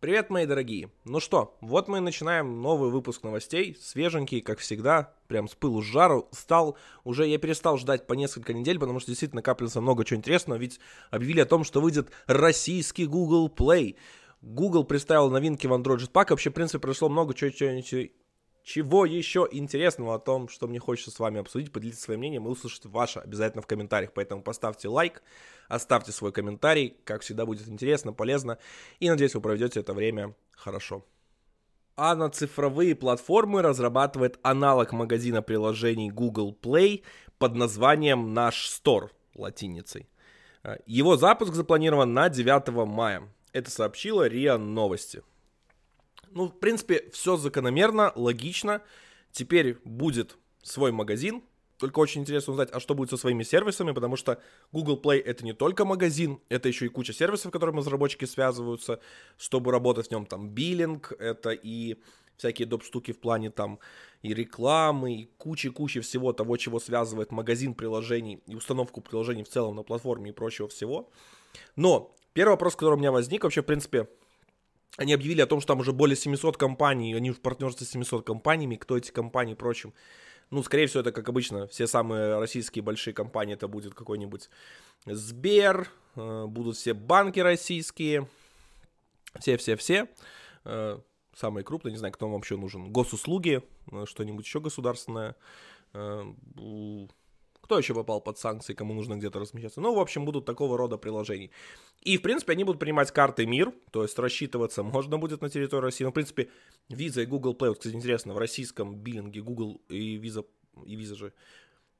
Привет, мои дорогие. Ну что, вот мы начинаем новый выпуск новостей, свеженький, как всегда, прям с пылу с жару. Стал, уже я перестал ждать по несколько недель, потому что действительно накапливается много чего интересного, ведь объявили о том, что выйдет российский Google Play. Google представил новинки в Android Jetpack, вообще, в принципе, произошло много чего, чего, чего еще интересного о том, что мне хочется с вами обсудить, поделиться своим мнением и услышать ваше обязательно в комментариях. Поэтому поставьте лайк, оставьте свой комментарий, как всегда будет интересно, полезно, и надеюсь, вы проведете это время хорошо. А на цифровые платформы разрабатывает аналог магазина приложений Google Play под названием «Наш Store» латиницей. Его запуск запланирован на 9 мая. Это сообщила РИА Новости. Ну, в принципе, все закономерно, логично. Теперь будет свой магазин. Только очень интересно узнать, а что будет со своими сервисами, потому что Google Play это не только магазин, это еще и куча сервисов, которыми разработчики связываются, чтобы работать в нем. Там биллинг, это и всякие доп. штуки в плане там и рекламы, и кучи-кучи всего того, чего связывает магазин приложений и установку приложений в целом на платформе и прочего всего. Но первый вопрос, который у меня возник, вообще, в принципе, они объявили о том, что там уже более 700 компаний, они в партнерстве с 700 компаниями, кто эти компании и. Ну, скорее всего, это, как обычно, все самые российские большие компании, это будет какой-нибудь Сбер, э, будут все банки российские, все-все-все, э, самые крупные, не знаю, кто вам вообще нужен, госуслуги, э, что-нибудь еще государственное, кто еще попал под санкции, кому нужно где-то размещаться. Ну, в общем, будут такого рода приложений. И, в принципе, они будут принимать карты МИР, то есть рассчитываться можно будет на территории России. Ну, в принципе, Visa и Google Play, вот, кстати, интересно, в российском биллинге Google и Visa, и Visa же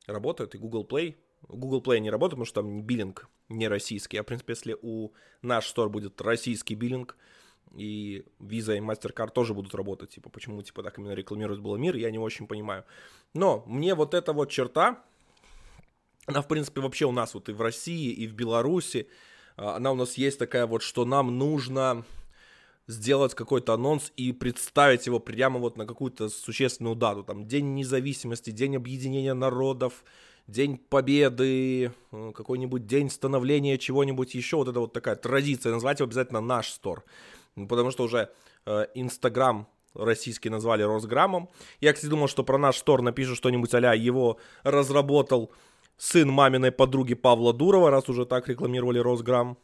работают, и Google Play. Google Play не работает, потому что там биллинг не российский. А, в принципе, если у наш стор будет российский биллинг, и Visa и MasterCard тоже будут работать. Типа, почему, типа, так именно рекламирует было мир, я не очень понимаю. Но мне вот эта вот черта, она, в принципе, вообще у нас вот и в России, и в Беларуси, а, она у нас есть такая вот, что нам нужно сделать какой-то анонс и представить его прямо вот на какую-то существенную дату. Там День независимости, День объединения народов, День Победы, э, какой-нибудь день становления чего-нибудь еще. Вот это вот такая традиция, назвать его обязательно наш стор. Потому что уже э, Инстаграм российский назвали Росграммом. Я, кстати, думал, что про наш стор напишут что-нибудь а его разработал сын маминой подруги Павла Дурова, раз уже так рекламировали Росграм.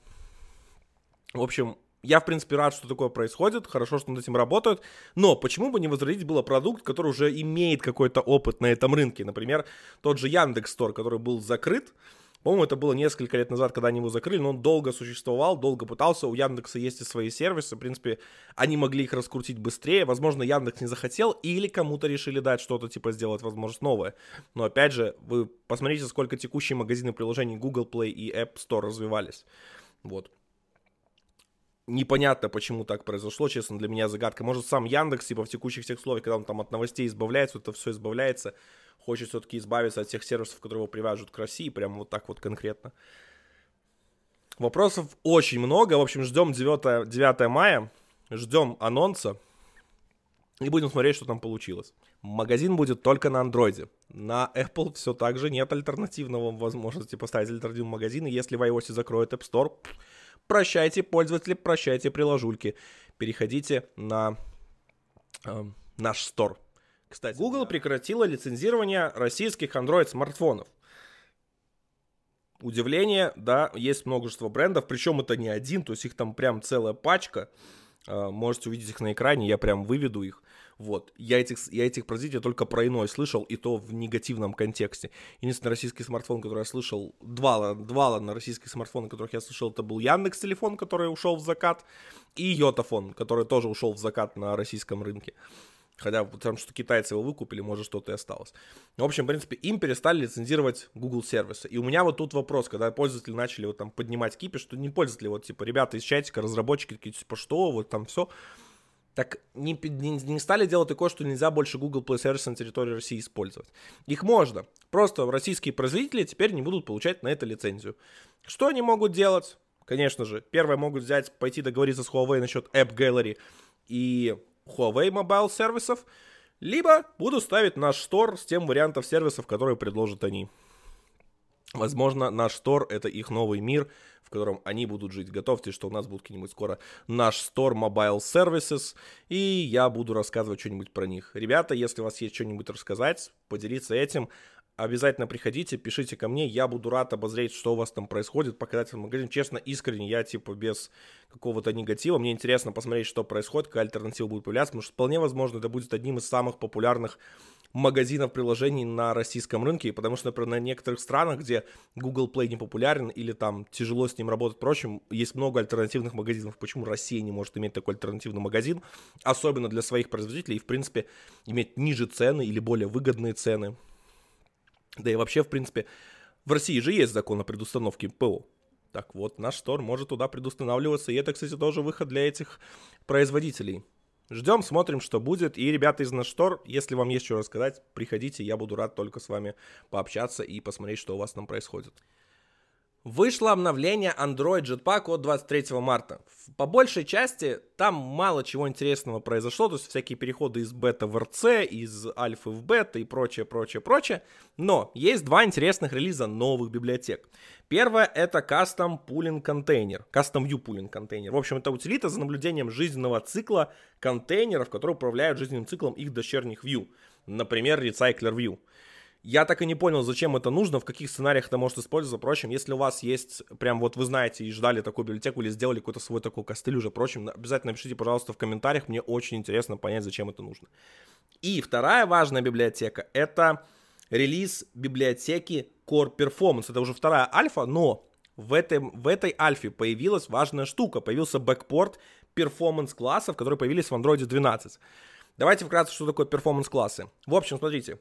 В общем, я, в принципе, рад, что такое происходит, хорошо, что над этим работают, но почему бы не возродить было продукт, который уже имеет какой-то опыт на этом рынке, например, тот же Яндекс.Стор, который был закрыт, по-моему, это было несколько лет назад, когда они его закрыли, но он долго существовал, долго пытался. У Яндекса есть и свои сервисы. В принципе, они могли их раскрутить быстрее. Возможно, Яндекс не захотел, или кому-то решили дать что-то, типа, сделать, возможно, новое. Но, опять же, вы посмотрите, сколько текущие магазины приложений Google Play и App Store развивались. Вот непонятно, почему так произошло, честно, для меня загадка. Может, сам Яндекс, типа, в текущих всех условиях, когда он там от новостей избавляется, это все избавляется, хочет все-таки избавиться от всех сервисов, которые его привяжут к России, прям вот так вот конкретно. Вопросов очень много. В общем, ждем 9, 9 мая, ждем анонса и будем смотреть, что там получилось. Магазин будет только на андроиде. На Apple все так же нет альтернативного возможности поставить альтернативный магазин. И если в iOS закроют App Store, прощайте, пользователи, прощайте, приложульки. Переходите на э, наш стор. Кстати, Google да. прекратила лицензирование российских Android-смартфонов. Удивление, да, есть множество брендов, причем это не один, то есть их там прям целая пачка. Э, можете увидеть их на экране, я прям выведу их. Вот. Я этих, я этих производителей только про иной слышал, и то в негативном контексте. Единственный российский смартфон, который я слышал, два, два ладно, российских смартфона, которых я слышал, это был Яндекс телефон, который ушел в закат, и Йотафон, который тоже ушел в закат на российском рынке. Хотя потому что китайцы его выкупили, может что-то и осталось. В общем, в принципе, им перестали лицензировать Google сервисы. И у меня вот тут вопрос, когда пользователи начали вот там поднимать кипиш, что не пользователи, вот типа ребята из чатика, разработчики такие, типа что, вот там все так не, не, не стали делать такое, что нельзя больше Google Play сервисы на территории России использовать. Их можно. Просто российские производители теперь не будут получать на это лицензию. Что они могут делать? Конечно же, первое могут взять, пойти договориться с Huawei насчет App Gallery и Huawei Mobile сервисов, либо будут ставить наш стор с тем вариантом сервисов, которые предложат они. Возможно, наш стор — это их новый мир, в котором они будут жить. Готовьте, что у нас будет где-нибудь скоро наш стор Mobile Services, и я буду рассказывать что-нибудь про них. Ребята, если у вас есть что-нибудь рассказать, поделиться этим, обязательно приходите, пишите ко мне, я буду рад обозреть, что у вас там происходит, показать вам магазин. Честно, искренне, я типа без какого-то негатива. Мне интересно посмотреть, что происходит, какая альтернатива будет появляться, потому что вполне возможно это будет одним из самых популярных магазинов приложений на российском рынке, потому что, например, на некоторых странах, где Google Play не популярен или там тяжело с ним работать, впрочем, есть много альтернативных магазинов. Почему Россия не может иметь такой альтернативный магазин, особенно для своих производителей, и, в принципе, иметь ниже цены или более выгодные цены. Да и вообще, в принципе, в России же есть закон о предустановке ПО. Так вот, наш стор может туда предустанавливаться, и это, кстати, тоже выход для этих производителей. Ждем, смотрим, что будет. И, ребята из Наштор, если вам есть что рассказать, приходите, я буду рад только с вами пообщаться и посмотреть, что у вас там происходит. Вышло обновление Android Jetpack от 23 марта. По большей части там мало чего интересного произошло, то есть всякие переходы из бета в РЦ, из альфы в бета и прочее, прочее, прочее. Но есть два интересных релиза новых библиотек. Первое это Custom Pooling Container, Custom View Pooling Container. В общем, это утилита за наблюдением жизненного цикла контейнеров, которые управляют жизненным циклом их дочерних view. Например, Recycler View. Я так и не понял, зачем это нужно, в каких сценариях это может использоваться. Впрочем, если у вас есть, прям вот вы знаете и ждали такую библиотеку или сделали какой-то свой такой костыль уже, впрочем, обязательно напишите, пожалуйста, в комментариях. Мне очень интересно понять, зачем это нужно. И вторая важная библиотека — это релиз библиотеки Core Performance. Это уже вторая альфа, но в, этой в этой альфе появилась важная штука. Появился backport performance классов, которые появились в Android 12. Давайте вкратце, что такое performance классы. В общем, смотрите,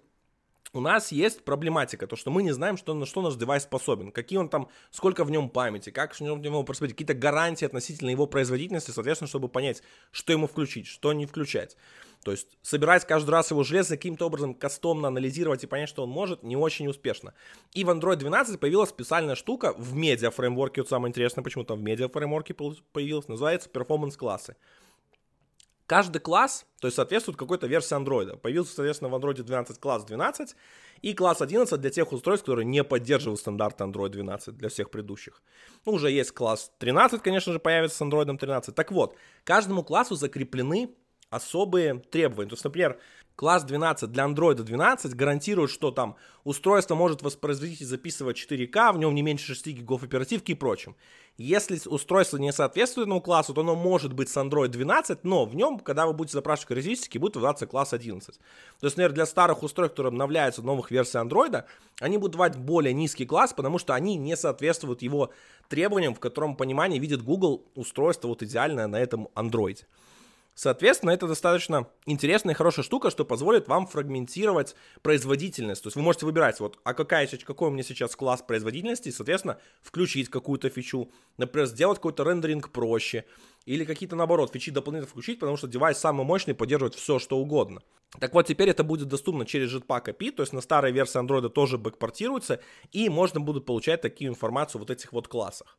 у нас есть проблематика, то, что мы не знаем, что, на что наш девайс способен, какие он там, сколько в нем памяти, как в нем его производить, какие-то гарантии относительно его производительности, соответственно, чтобы понять, что ему включить, что не включать. То есть собирать каждый раз его железо, каким-то образом кастомно анализировать и понять, что он может, не очень успешно. И в Android 12 появилась специальная штука в медиа фреймворке, вот самое интересное, почему там в медиа фреймворке появилась, называется performance классы. Каждый класс, то есть соответствует какой-то версии андроида. Появился, соответственно, в андроиде 12 класс 12 и класс 11 для тех устройств, которые не поддерживают стандарты Android 12 для всех предыдущих. Ну, уже есть класс 13, конечно же, появится с Android 13. Так вот, каждому классу закреплены особые требования. То есть, например, класс 12 для Android 12 гарантирует, что там устройство может воспроизводить и записывать 4К, в нем не меньше 6 гигов оперативки и прочим. Если устройство не соответствует этому классу, то оно может быть с Android 12, но в нем, когда вы будете запрашивать характеристики, будет выдаваться класс 11. То есть, например, для старых устройств, которые обновляются новых версий Android, они будут давать более низкий класс, потому что они не соответствуют его требованиям, в котором понимании видит Google устройство вот идеальное на этом Android. Соответственно, это достаточно интересная и хорошая штука, что позволит вам фрагментировать производительность. То есть вы можете выбирать, вот, а какая, какой у меня сейчас класс производительности, и, соответственно, включить какую-то фичу. Например, сделать какой-то рендеринг проще. Или какие-то, наоборот, фичи дополнительно включить, потому что девайс самый мощный, поддерживает все, что угодно. Так вот, теперь это будет доступно через Jetpack API, то есть на старой версии Android тоже бэкпортируется, и можно будет получать такую информацию вот этих вот классах.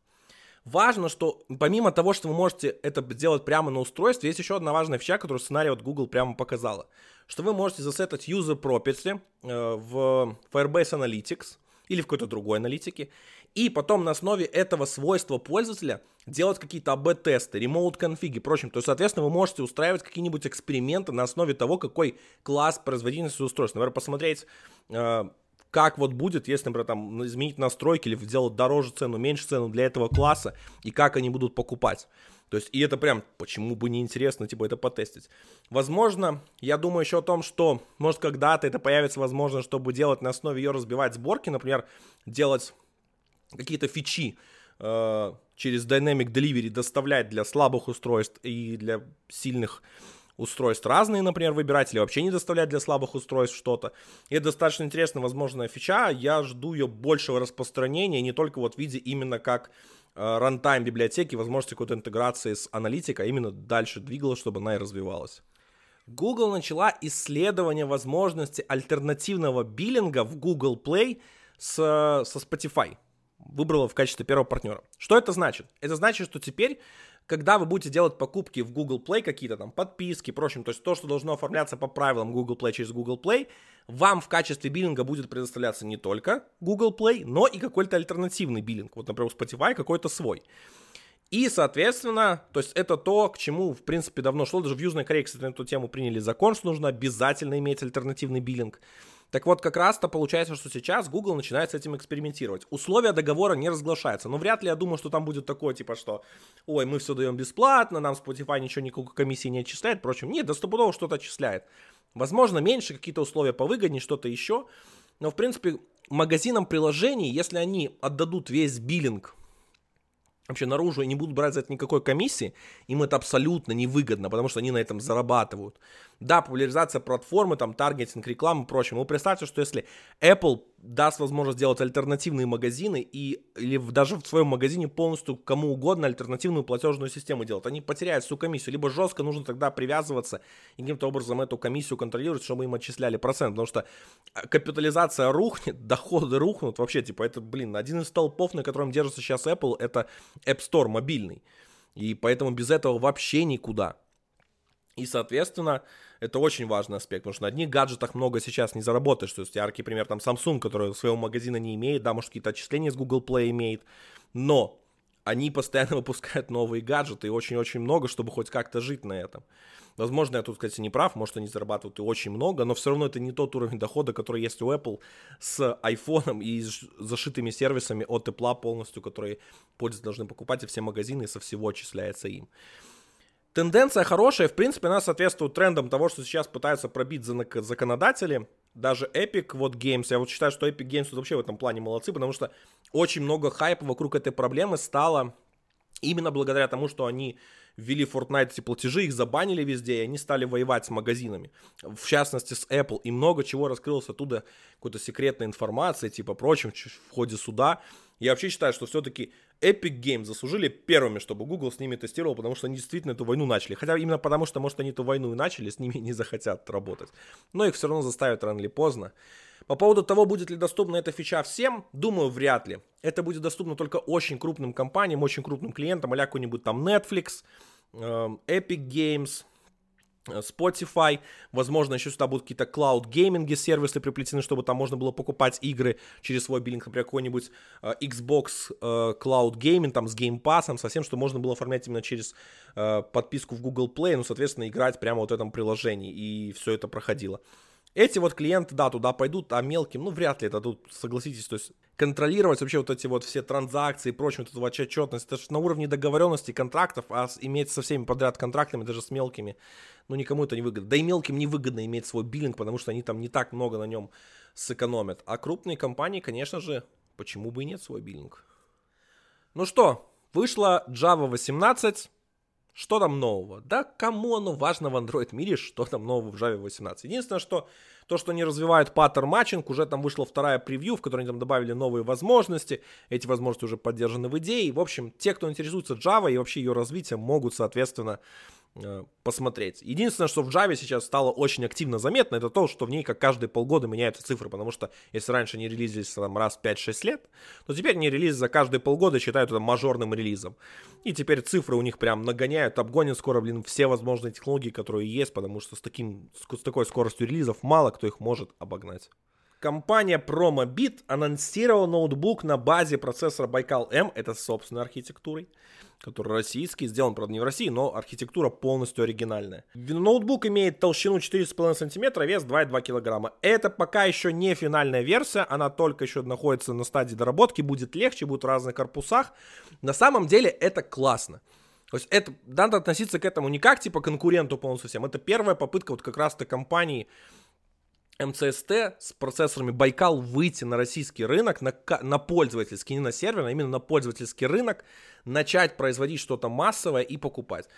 Важно, что помимо того, что вы можете это сделать прямо на устройстве, есть еще одна важная фича, которую сценарий от Google прямо показала. Что вы можете засетать user property э, в Firebase Analytics или в какой-то другой аналитике, и потом на основе этого свойства пользователя делать какие-то АБ-тесты, remote config и прочим. То есть, соответственно, вы можете устраивать какие-нибудь эксперименты на основе того, какой класс производительности устройства. Например, посмотреть э, как вот будет, если, например, там изменить настройки или сделать дороже цену, меньше цену для этого класса, и как они будут покупать. То есть, и это прям, почему бы не интересно, типа, это потестить. Возможно, я думаю еще о том, что, может, когда-то это появится возможно, чтобы делать на основе ее разбивать сборки, например, делать какие-то фичи э, через Dynamic Delivery, доставлять для слабых устройств и для сильных устройств разные, например, выбирать, или вообще не доставлять для слабых устройств что-то. И это достаточно интересная возможная фича, я жду ее большего распространения, не только вот в виде именно как э, рантайм библиотеки, возможности какой-то интеграции с аналитикой, а именно дальше двигалась, чтобы она и развивалась. Google начала исследование возможности альтернативного биллинга в Google Play с, со Spotify. Выбрала в качестве первого партнера. Что это значит? Это значит, что теперь когда вы будете делать покупки в Google Play, какие-то там подписки, прочим, то есть то, что должно оформляться по правилам Google Play через Google Play, вам в качестве биллинга будет предоставляться не только Google Play, но и какой-то альтернативный биллинг. Вот, например, у Spotify какой-то свой. И, соответственно, то есть это то, к чему, в принципе, давно шло. Даже в Южной Корее, кстати, на эту тему приняли закон, что нужно обязательно иметь альтернативный биллинг. Так вот, как раз-то получается, что сейчас Google начинает с этим экспериментировать. Условия договора не разглашаются, но вряд ли я думаю, что там будет такое, типа, что, ой, мы все даем бесплатно, нам Spotify ничего, никакой комиссии не отчисляет, впрочем, нет, да стопудово что-то отчисляет. Возможно, меньше, какие-то условия повыгоднее, что-то еще, но, в принципе, магазинам приложений, если они отдадут весь биллинг вообще наружу и не будут брать за это никакой комиссии, им это абсолютно невыгодно, потому что они на этом зарабатывают. Да, популяризация платформы, там, таргетинг, реклама и прочее. Вы представьте, что если Apple даст возможность сделать альтернативные магазины и или даже в своем магазине полностью кому угодно альтернативную платежную систему делать, они потеряют всю комиссию. Либо жестко нужно тогда привязываться и каким-то образом эту комиссию контролировать, чтобы им отчисляли процент, потому что э, капитализация рухнет, доходы рухнут, вообще, типа, это, блин, один из столпов, на котором держится сейчас Apple, это App Store мобильный. И поэтому без этого вообще никуда. И, соответственно, это очень важный аспект, потому что на одних гаджетах много сейчас не заработаешь. То есть яркий пример там Samsung, который своего магазина не имеет, да, может какие-то отчисления с Google Play имеет, но они постоянно выпускают новые гаджеты и очень-очень много, чтобы хоть как-то жить на этом. Возможно, я тут, кстати, не прав, может, они зарабатывают и очень много, но все равно это не тот уровень дохода, который есть у Apple с iPhone и с зашитыми сервисами от Apple полностью, которые пользователи должны покупать, и все магазины со всего отчисляется им. Тенденция хорошая, в принципе, она соответствует трендам того, что сейчас пытаются пробить законодатели. Даже Epic, вот Games, я вот считаю, что Epic Games вообще в этом плане молодцы, потому что очень много хайпа вокруг этой проблемы стало именно благодаря тому, что они ввели Fortnite эти платежи, их забанили везде, и они стали воевать с магазинами, в частности с Apple, и много чего раскрылось оттуда, какой-то секретной информации, типа прочим, в ходе суда. Я вообще считаю, что все-таки Epic Games заслужили первыми, чтобы Google с ними тестировал, потому что они действительно эту войну начали. Хотя именно потому, что, может, они эту войну и начали, с ними не захотят работать. Но их все равно заставят рано или поздно. По поводу того, будет ли доступна эта фича всем, думаю, вряд ли. Это будет доступно только очень крупным компаниям, очень крупным клиентам, а какой-нибудь там Netflix, эм, Epic Games, Spotify, возможно, еще сюда будут какие-то cloud гейминги сервисы приплетены, чтобы там можно было покупать игры через свой биллинг, например, какой-нибудь э, Xbox э, Cloud Gaming, там, с Game Pass, совсем, что можно было оформлять именно через э, подписку в Google Play, ну, соответственно, играть прямо вот в этом приложении, и все это проходило. Эти вот клиенты, да, туда пойдут, а мелким, ну, вряд ли это тут, согласитесь, то есть контролировать вообще вот эти вот все транзакции и прочее, вот эту вот отчетность, это же на уровне договоренности контрактов, а иметь со всеми подряд контрактами, даже с мелкими, ну, никому это не выгодно. Да и мелким невыгодно иметь свой биллинг, потому что они там не так много на нем сэкономят. А крупные компании, конечно же, почему бы и нет свой биллинг. Ну что, вышла Java 18, что там нового? Да кому оно важно в Android мире, что там нового в Java 18? Единственное, что то, что они развивают pattern matching, уже там вышла вторая превью, в которой они там добавили новые возможности. Эти возможности уже поддержаны в идее. В общем, те, кто интересуется Java и вообще ее развитием, могут, соответственно, посмотреть. Единственное, что в Java сейчас стало очень активно заметно, это то, что в ней как каждые полгода меняются цифры, потому что если раньше они релизились там раз 5-6 лет, то теперь они релиз за каждые полгода считают это мажорным релизом. И теперь цифры у них прям нагоняют, обгонят скоро, блин, все возможные технологии, которые есть, потому что с, таким, с такой скоростью релизов мало кто их может обогнать. Компания PromoBit анонсировала ноутбук на базе процессора Baikal M, это с собственной архитектурой который российский, сделан, правда, не в России, но архитектура полностью оригинальная. Ноутбук имеет толщину 4,5 см, вес 2,2 кг. Это пока еще не финальная версия, она только еще находится на стадии доработки, будет легче, будет в разных корпусах. На самом деле это классно. То есть это, надо относиться к этому не как типа конкуренту полностью всем. Это первая попытка вот как раз-то компании МЦСТ с процессорами Байкал выйти на российский рынок, на, на пользовательский, не на серверный, а именно на пользовательский рынок, начать производить что-то массовое и покупать.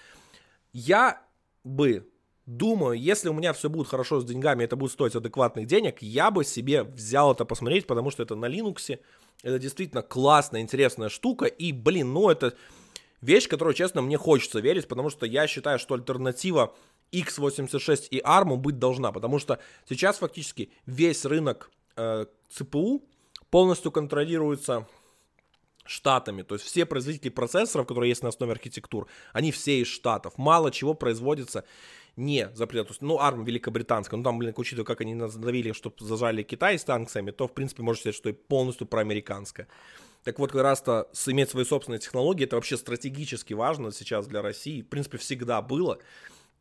Я бы думаю, если у меня все будет хорошо с деньгами, это будет стоить адекватных денег, я бы себе взял это посмотреть, потому что это на Linux, это действительно классная, интересная штука, и, блин, ну это вещь, которую, честно, мне хочется верить, потому что я считаю, что альтернатива x86 и ARM быть должна, потому что сейчас фактически весь рынок э, CPU полностью контролируется штатами. То есть все производители процессоров, которые есть на основе архитектур, они все из штатов. Мало чего производится не за пределы. Ну, ARM великобританская, ну там, блин, учитывая, как они надавили, чтобы зажали Китай с танками, то, в принципе, можно сказать, что и полностью проамериканская. Так вот, как раз-то иметь свои собственные технологии, это вообще стратегически важно сейчас для России. В принципе, всегда было.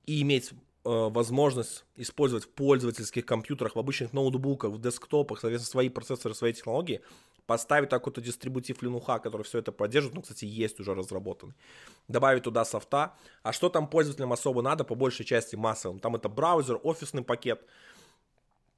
И иметь э, возможность использовать в пользовательских компьютерах, в обычных ноутбуках, в десктопах, соответственно, свои процессоры, свои технологии, поставить такой-то дистрибутив Linux, который все это поддерживает, ну, кстати, есть уже разработанный, добавить туда софта, а что там пользователям особо надо, по большей части массовым, там это браузер, офисный пакет,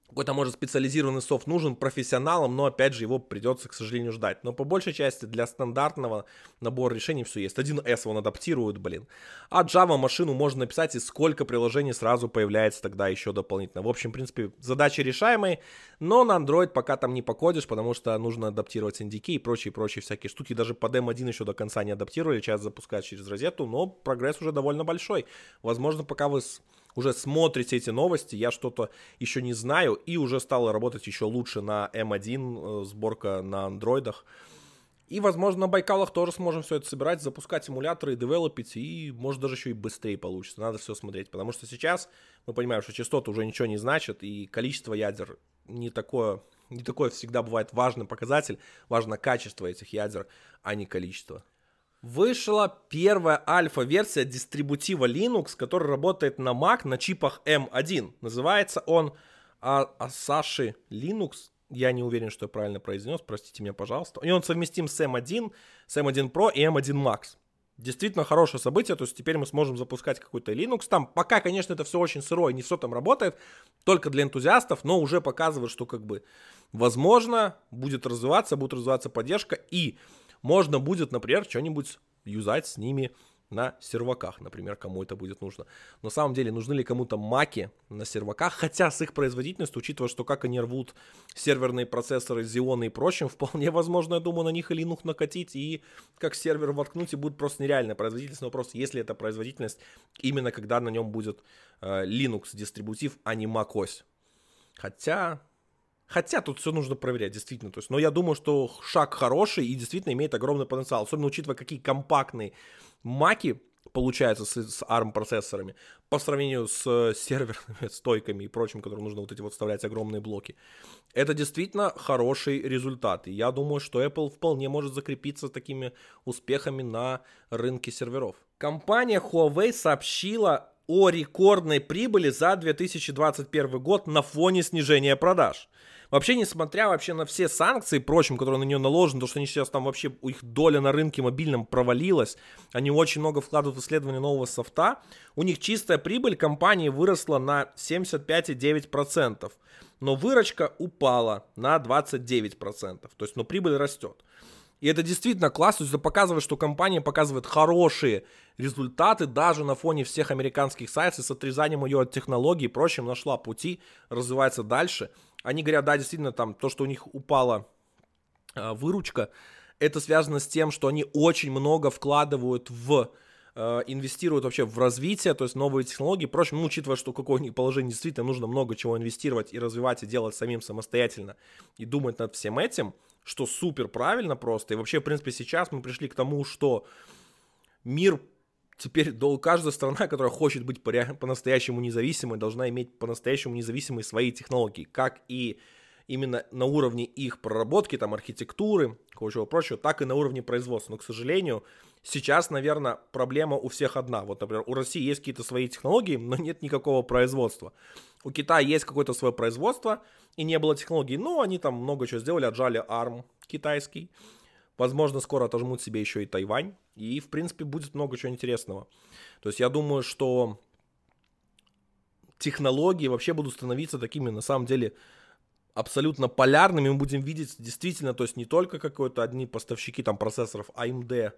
какой-то, может, специализированный софт нужен профессионалам, но, опять же, его придется, к сожалению, ждать. Но по большей части для стандартного набора решений все есть. 1С он адаптирует, блин. А Java машину можно написать, и сколько приложений сразу появляется тогда еще дополнительно. В общем, в принципе, задачи решаемые, но на Android пока там не покодишь, потому что нужно адаптировать NDK и прочие-прочие всякие штуки. Даже под M1 еще до конца не адаптировали, сейчас запускают через розету, но прогресс уже довольно большой. Возможно, пока вы с уже смотрите эти новости, я что-то еще не знаю, и уже стал работать еще лучше на M1, э, сборка на андроидах. И, возможно, на Байкалах тоже сможем все это собирать, запускать эмуляторы, девелопить, и, может, даже еще и быстрее получится. Надо все смотреть, потому что сейчас мы понимаем, что частоты уже ничего не значат, и количество ядер не такое, не такое всегда бывает важный показатель. Важно качество этих ядер, а не количество. Вышла первая альфа-версия дистрибутива Linux, который работает на Mac на чипах M1. Называется он Asahi Linux. Я не уверен, что я правильно произнес, простите меня, пожалуйста. И он совместим с M1, с M1 Pro и M1 Max. Действительно хорошее событие, то есть теперь мы сможем запускать какой-то Linux там. Пока, конечно, это все очень сырое, не все там работает, только для энтузиастов, но уже показывает, что как бы возможно будет развиваться, будет развиваться поддержка и можно будет, например, что-нибудь юзать с ними на серваках, например, кому это будет нужно. На самом деле, нужны ли кому-то маки на серваках, хотя с их производительностью, учитывая, что как они рвут серверные процессоры, Xeon и прочим, вполне возможно, я думаю, на них и Linux накатить и как сервер воткнуть, и будет просто нереальная производительность. Но вопрос, если это производительность, именно когда на нем будет э, Linux дистрибутив, а не macOS. Хотя, Хотя тут все нужно проверять, действительно. То есть, но я думаю, что шаг хороший и действительно имеет огромный потенциал. Особенно учитывая, какие компактные маки получаются с, с ARM-процессорами по сравнению с э, серверными стойками и прочим, которым нужно вот эти вот вставлять огромные блоки. Это действительно хороший результат. И я думаю, что Apple вполне может закрепиться такими успехами на рынке серверов. Компания Huawei сообщила о рекордной прибыли за 2021 год на фоне снижения продаж. Вообще, несмотря вообще на все санкции прочим, которые на нее наложены, то, что они сейчас там вообще, их доля на рынке мобильном провалилась, они очень много вкладывают в исследование нового софта, у них чистая прибыль компании выросла на 75,9%, но выручка упала на 29%, то есть, но прибыль растет. И это действительно классно, то это показывает, что компания показывает хорошие результаты даже на фоне всех американских сайтов, с отрезанием ее от технологий и прочим, нашла пути, развивается дальше. Они говорят, да, действительно, там то, что у них упала э, выручка, это связано с тем, что они очень много вкладывают в э, инвестируют вообще в развитие, то есть новые технологии. Впрочем, ну, учитывая, что какое нибудь положение действительно нужно много чего инвестировать и развивать, и делать самим самостоятельно, и думать над всем этим, что супер правильно просто. И вообще, в принципе, сейчас мы пришли к тому, что мир теперь каждая страна, которая хочет быть по-настоящему независимой, должна иметь по-настоящему независимые свои технологии, как и именно на уровне их проработки, там, архитектуры, кого-чего прочего, так и на уровне производства. Но, к сожалению, сейчас, наверное, проблема у всех одна. Вот, например, у России есть какие-то свои технологии, но нет никакого производства. У Китая есть какое-то свое производство, и не было технологий, но они там много чего сделали, отжали ARM китайский, Возможно, скоро отожмут себе еще и Тайвань. И, в принципе, будет много чего интересного. То есть я думаю, что технологии вообще будут становиться такими, на самом деле, абсолютно полярными. Мы будем видеть действительно, то есть не только какой-то одни поставщики там процессоров AMD э,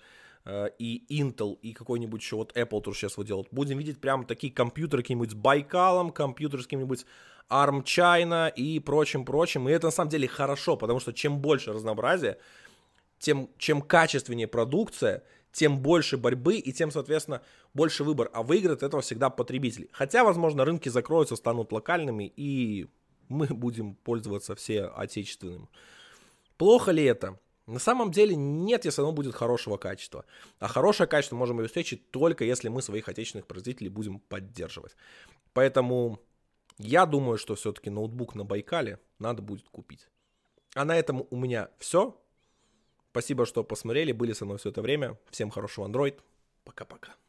и Intel и какой-нибудь еще вот Apple тоже сейчас вот делают. Будем видеть прям такие компьютеры какие-нибудь с Байкалом, компьютеры с каким-нибудь ARM China и прочим-прочим. И это на самом деле хорошо, потому что чем больше разнообразия, тем чем качественнее продукция, тем больше борьбы и тем, соответственно, больше выбор. А выиграет этого всегда потребитель. Хотя, возможно, рынки закроются, станут локальными, и мы будем пользоваться все отечественным. Плохо ли это? На самом деле нет, если оно будет хорошего качества. А хорошее качество можем обеспечить только если мы своих отечественных производителей будем поддерживать. Поэтому я думаю, что все-таки ноутбук на Байкале надо будет купить. А на этом у меня все. Спасибо, что посмотрели, были со мной все это время. Всем хорошего Android. Пока-пока.